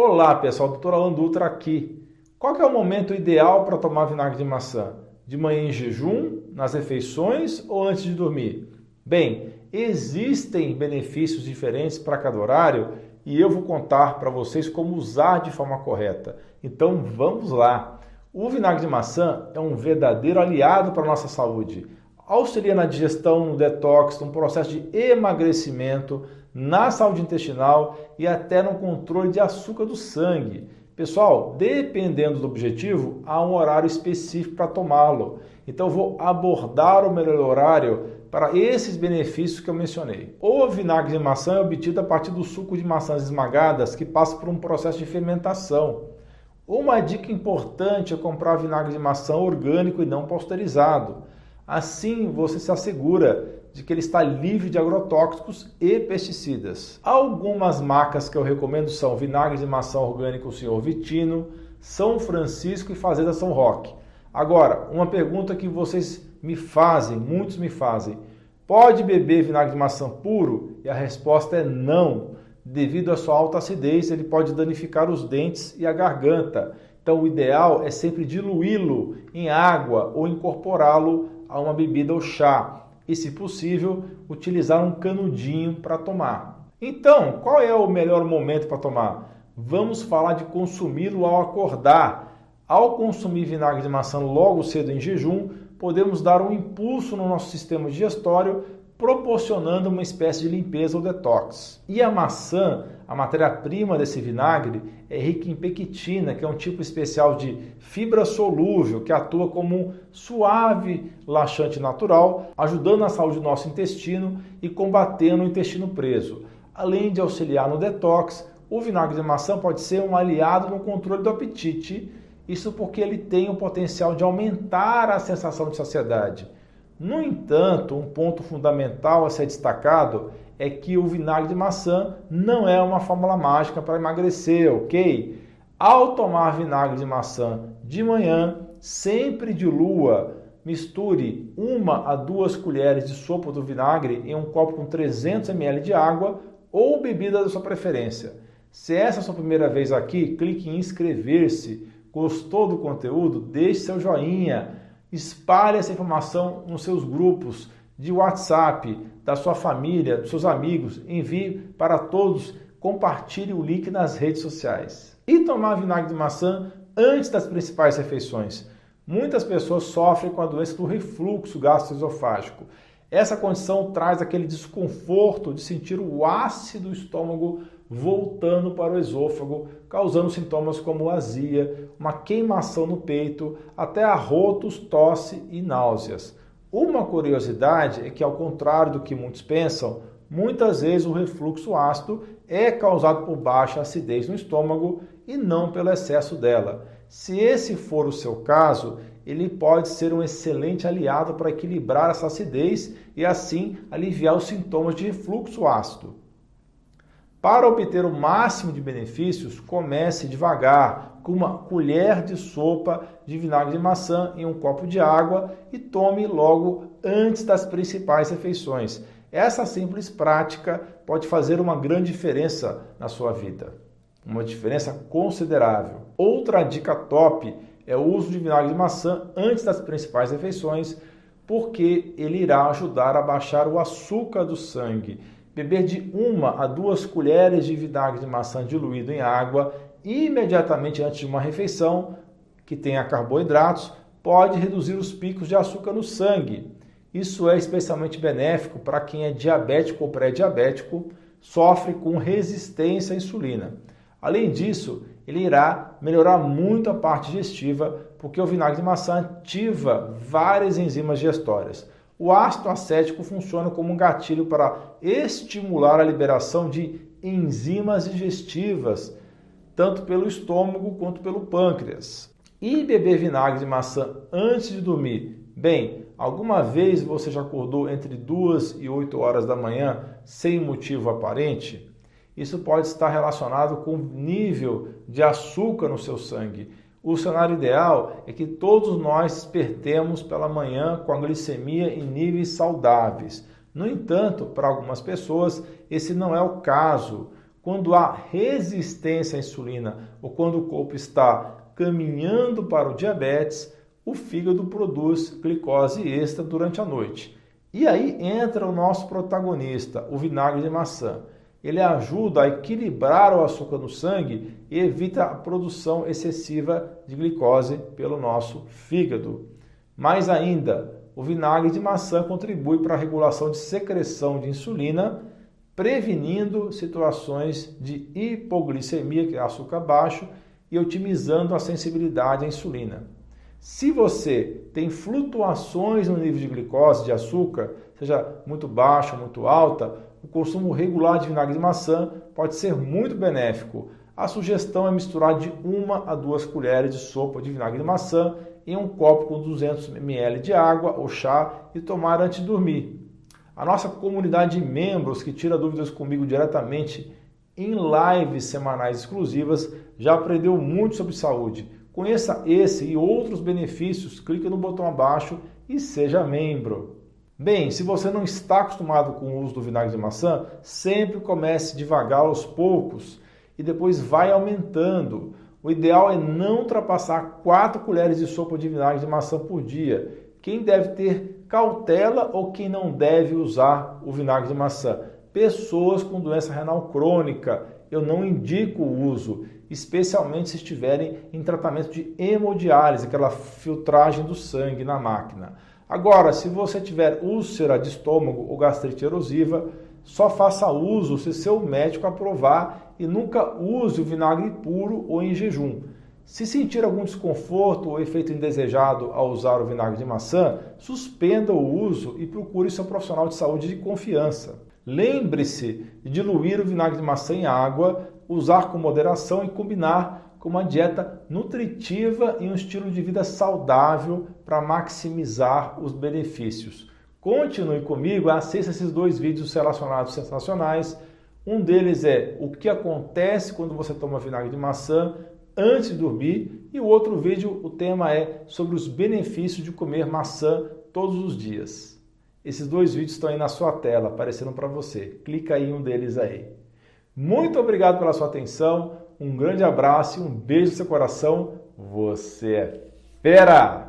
Olá pessoal, doutor Alan Dutra aqui. Qual é o momento ideal para tomar vinagre de maçã? De manhã em jejum, nas refeições ou antes de dormir? Bem, existem benefícios diferentes para cada horário e eu vou contar para vocês como usar de forma correta. Então vamos lá. O vinagre de maçã é um verdadeiro aliado para a nossa saúde. Auxilia na digestão, no detox, no processo de emagrecimento, na saúde intestinal e até no controle de açúcar do sangue. Pessoal, dependendo do objetivo, há um horário específico para tomá-lo. Então, vou abordar o melhor horário para esses benefícios que eu mencionei. O vinagre de maçã é obtido a partir do suco de maçãs esmagadas que passa por um processo de fermentação. Uma dica importante é comprar vinagre de maçã orgânico e não pasteurizado. Assim, você se assegura de que ele está livre de agrotóxicos e pesticidas. Algumas marcas que eu recomendo são Vinagre de Maçã Orgânico Senhor Vitino, São Francisco e Fazenda São Roque. Agora, uma pergunta que vocês me fazem, muitos me fazem: pode beber vinagre de maçã puro? E a resposta é não. Devido à sua alta acidez, ele pode danificar os dentes e a garganta. Então, o ideal é sempre diluí-lo em água ou incorporá-lo a uma bebida ou chá e, se possível, utilizar um canudinho para tomar. Então, qual é o melhor momento para tomar? Vamos falar de consumi-lo ao acordar. Ao consumir vinagre de maçã logo cedo em jejum, podemos dar um impulso no nosso sistema digestório proporcionando uma espécie de limpeza ou detox. E a maçã, a matéria-prima desse vinagre, é rica em pectina, que é um tipo especial de fibra solúvel que atua como um suave laxante natural, ajudando na saúde do nosso intestino e combatendo o intestino preso. Além de auxiliar no detox, o vinagre de maçã pode ser um aliado no controle do apetite, isso porque ele tem o potencial de aumentar a sensação de saciedade no entanto, um ponto fundamental a ser destacado é que o vinagre de maçã não é uma fórmula mágica para emagrecer, ok? Ao tomar vinagre de maçã de manhã, sempre de lua, misture uma a duas colheres de sopa do vinagre em um copo com 300 ml de água ou bebida da sua preferência. Se essa é a sua primeira vez aqui, clique em inscrever-se. Gostou do conteúdo? Deixe seu joinha Espalhe essa informação nos seus grupos de WhatsApp, da sua família, dos seus amigos. Envie para todos. Compartilhe o link nas redes sociais. E tomar vinagre de maçã antes das principais refeições. Muitas pessoas sofrem com a doença do refluxo gastroesofágico. Essa condição traz aquele desconforto de sentir o ácido do estômago voltando para o esôfago, causando sintomas como azia, uma queimação no peito, até arrotos, tosse e náuseas. Uma curiosidade é que, ao contrário do que muitos pensam, muitas vezes o refluxo ácido é causado por baixa acidez no estômago e não pelo excesso dela. Se esse for o seu caso, ele pode ser um excelente aliado para equilibrar essa acidez e assim aliviar os sintomas de refluxo ácido. Para obter o máximo de benefícios, comece devagar, com uma colher de sopa de vinagre de maçã em um copo de água e tome logo antes das principais refeições. Essa simples prática pode fazer uma grande diferença na sua vida, uma diferença considerável. Outra dica top é o uso de vinagre de maçã antes das principais refeições, porque ele irá ajudar a baixar o açúcar do sangue beber de uma a duas colheres de vinagre de maçã diluído em água imediatamente antes de uma refeição que tenha carboidratos pode reduzir os picos de açúcar no sangue. Isso é especialmente benéfico para quem é diabético ou pré-diabético, sofre com resistência à insulina. Além disso, ele irá melhorar muito a parte digestiva, porque o vinagre de maçã ativa várias enzimas digestórias. O ácido acético funciona como um gatilho para estimular a liberação de enzimas digestivas, tanto pelo estômago quanto pelo pâncreas. E beber vinagre de maçã antes de dormir? Bem, alguma vez você já acordou entre 2 e 8 horas da manhã sem motivo aparente? Isso pode estar relacionado com o nível de açúcar no seu sangue o cenário ideal é que todos nós despertemos pela manhã com a glicemia em níveis saudáveis. No entanto, para algumas pessoas, esse não é o caso. quando há resistência à insulina ou quando o corpo está caminhando para o diabetes, o fígado produz glicose extra durante a noite. E aí entra o nosso protagonista, o vinagre de maçã. Ele ajuda a equilibrar o açúcar no sangue e evita a produção excessiva de glicose pelo nosso fígado. Mais ainda, o vinagre de maçã contribui para a regulação de secreção de insulina, prevenindo situações de hipoglicemia, que é açúcar baixo, e otimizando a sensibilidade à insulina. Se você tem flutuações no nível de glicose, de açúcar, seja muito baixa muito alta, o consumo regular de vinagre de maçã pode ser muito benéfico. A sugestão é misturar de uma a duas colheres de sopa de vinagre de maçã em um copo com 200 ml de água ou chá e tomar antes de dormir. A nossa comunidade de membros que tira dúvidas comigo diretamente em lives semanais exclusivas já aprendeu muito sobre saúde. Conheça esse e outros benefícios, clique no botão abaixo e seja membro. Bem, se você não está acostumado com o uso do vinagre de maçã, sempre comece devagar aos poucos e depois vai aumentando. O ideal é não ultrapassar 4 colheres de sopa de vinagre de maçã por dia. Quem deve ter cautela ou quem não deve usar o vinagre de maçã? Pessoas com doença renal crônica, eu não indico o uso, especialmente se estiverem em tratamento de hemodiálise, aquela filtragem do sangue na máquina. Agora, se você tiver úlcera de estômago ou gastrite erosiva, só faça uso se seu médico aprovar e nunca use o vinagre puro ou em jejum. Se sentir algum desconforto ou efeito indesejado ao usar o vinagre de maçã, suspenda o uso e procure seu profissional de saúde de confiança. Lembre-se de diluir o vinagre de maçã em água, usar com moderação e combinar com uma dieta nutritiva e um estilo de vida saudável para maximizar os benefícios. Continue comigo, assista esses dois vídeos relacionados sensacionais. Um deles é o que acontece quando você toma vinagre de maçã antes de dormir e o outro vídeo, o tema é sobre os benefícios de comer maçã todos os dias. Esses dois vídeos estão aí na sua tela, aparecendo para você. Clica aí em um deles aí. Muito obrigado pela sua atenção. Um grande abraço e um beijo no seu coração. Você é fera!